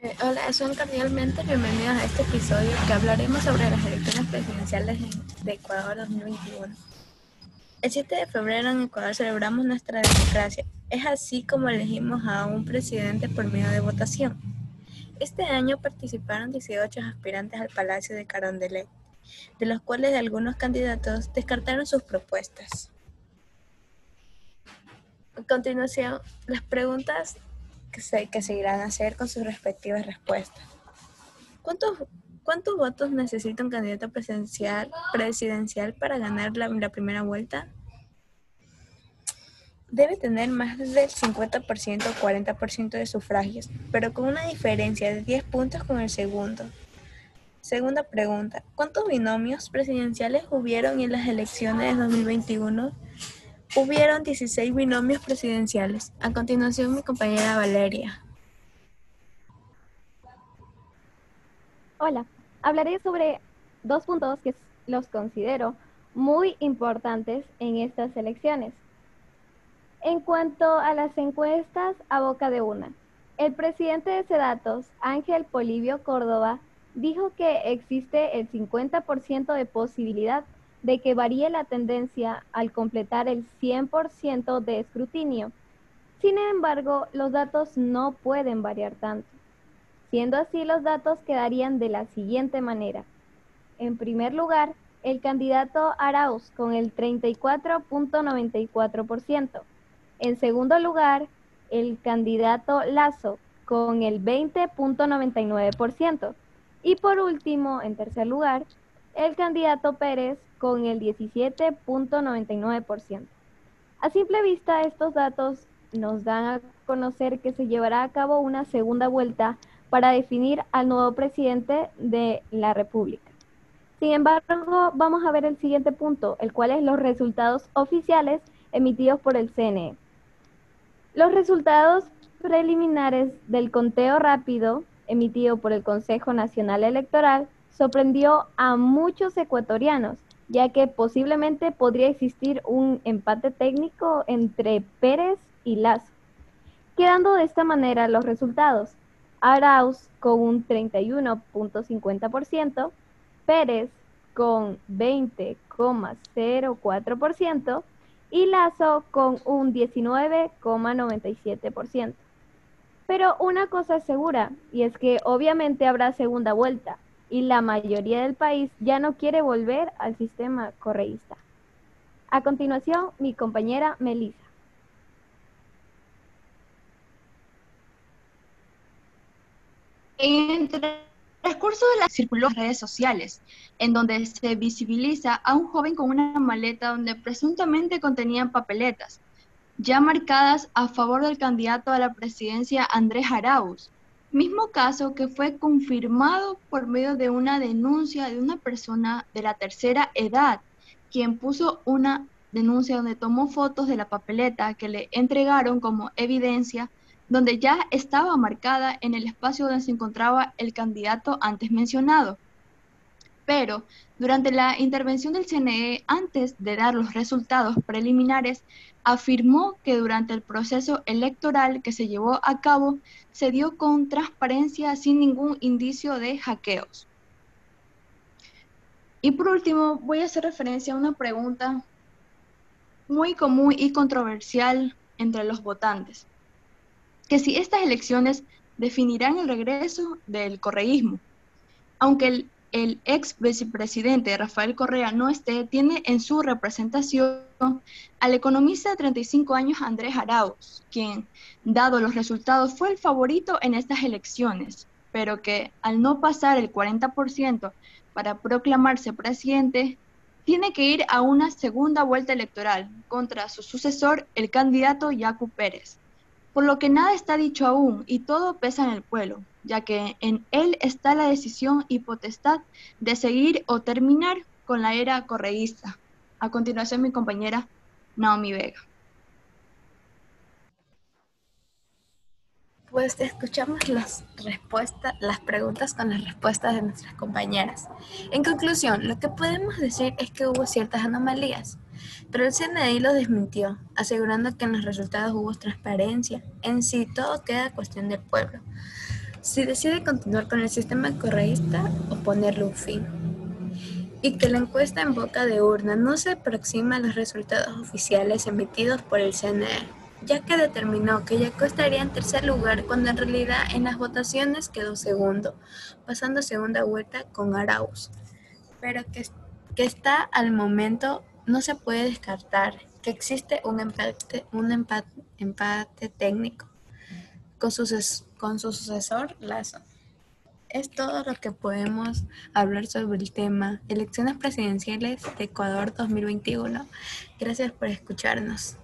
Eh, hola, son cordialmente bienvenidos a este episodio que hablaremos sobre las elecciones presidenciales de Ecuador 2021. El 7 de febrero en Ecuador celebramos nuestra democracia. Es así como elegimos a un presidente por medio de votación. Este año participaron 18 aspirantes al Palacio de Carondelet, de los cuales algunos candidatos descartaron sus propuestas. A continuación, las preguntas que, se, que seguirán a hacer con sus respectivas respuestas. ¿Cuántos, ¿Cuántos votos necesita un candidato presidencial, presidencial para ganar la, la primera vuelta? Debe tener más del 50% o 40% de sufragios, pero con una diferencia de 10 puntos con el segundo. Segunda pregunta, ¿cuántos binomios presidenciales hubieron en las elecciones de 2021? Hubieron 16 binomios presidenciales. A continuación, mi compañera Valeria. Hola, hablaré sobre dos puntos que los considero muy importantes en estas elecciones. En cuanto a las encuestas a boca de una, el presidente de Sedatos, Ángel Polivio Córdoba, dijo que existe el 50% de posibilidad de que varíe la tendencia al completar el 100% de escrutinio. Sin embargo, los datos no pueden variar tanto. Siendo así, los datos quedarían de la siguiente manera. En primer lugar, el candidato Arauz con el 34.94%. En segundo lugar, el candidato Lazo con el 20.99%. Y por último, en tercer lugar, el candidato Pérez con el 17.99%. A simple vista, estos datos nos dan a conocer que se llevará a cabo una segunda vuelta para definir al nuevo presidente de la República. Sin embargo, vamos a ver el siguiente punto, el cual es los resultados oficiales emitidos por el CNE. Los resultados preliminares del conteo rápido emitido por el Consejo Nacional Electoral sorprendió a muchos ecuatorianos, ya que posiblemente podría existir un empate técnico entre Pérez y Lazo. Quedando de esta manera los resultados. Arauz con un 31.50%, Pérez con 20,04% y Lazo con un 19,97%. Pero una cosa es segura, y es que obviamente habrá segunda vuelta, y la mayoría del país ya no quiere volver al sistema correísta. A continuación, mi compañera Melissa. En el transcurso de la circuló redes sociales, en donde se visibiliza a un joven con una maleta donde presuntamente contenían papeletas, ya marcadas a favor del candidato a la presidencia Andrés Arauz, Mismo caso que fue confirmado por medio de una denuncia de una persona de la tercera edad, quien puso una denuncia donde tomó fotos de la papeleta que le entregaron como evidencia, donde ya estaba marcada en el espacio donde se encontraba el candidato antes mencionado. Pero durante la intervención del CNE, antes de dar los resultados preliminares, afirmó que durante el proceso electoral que se llevó a cabo se dio con transparencia sin ningún indicio de hackeos. Y por último, voy a hacer referencia a una pregunta muy común y controversial entre los votantes, que si estas elecciones definirán el regreso del correísmo. Aunque el el ex vicepresidente Rafael Correa no esté, tiene en su representación al economista de 35 años Andrés Arauz, quien, dado los resultados, fue el favorito en estas elecciones, pero que al no pasar el 40% para proclamarse presidente, tiene que ir a una segunda vuelta electoral contra su sucesor, el candidato Yacu Pérez por lo que nada está dicho aún y todo pesa en el pueblo, ya que en él está la decisión y potestad de seguir o terminar con la era correísta. A continuación, mi compañera Naomi Vega. Pues escuchamos las respuestas, las preguntas con las respuestas de nuestras compañeras. En conclusión, lo que podemos decir es que hubo ciertas anomalías, pero el CNI lo desmintió, asegurando que en los resultados hubo transparencia. En sí, todo queda cuestión del pueblo. si decide continuar con el sistema correísta o ponerle un fin. Y que la encuesta en boca de urna no se aproxima a los resultados oficiales emitidos por el CNE, ya que determinó que Yaco estaría en tercer lugar cuando en realidad en las votaciones quedó segundo, pasando segunda vuelta con Arauz. Pero que, que está al momento no se puede descartar que existe un empate, un empate, técnico con su, con su sucesor Lazo. Es todo lo que podemos hablar sobre el tema Elecciones Presidenciales de Ecuador 2021. Gracias por escucharnos.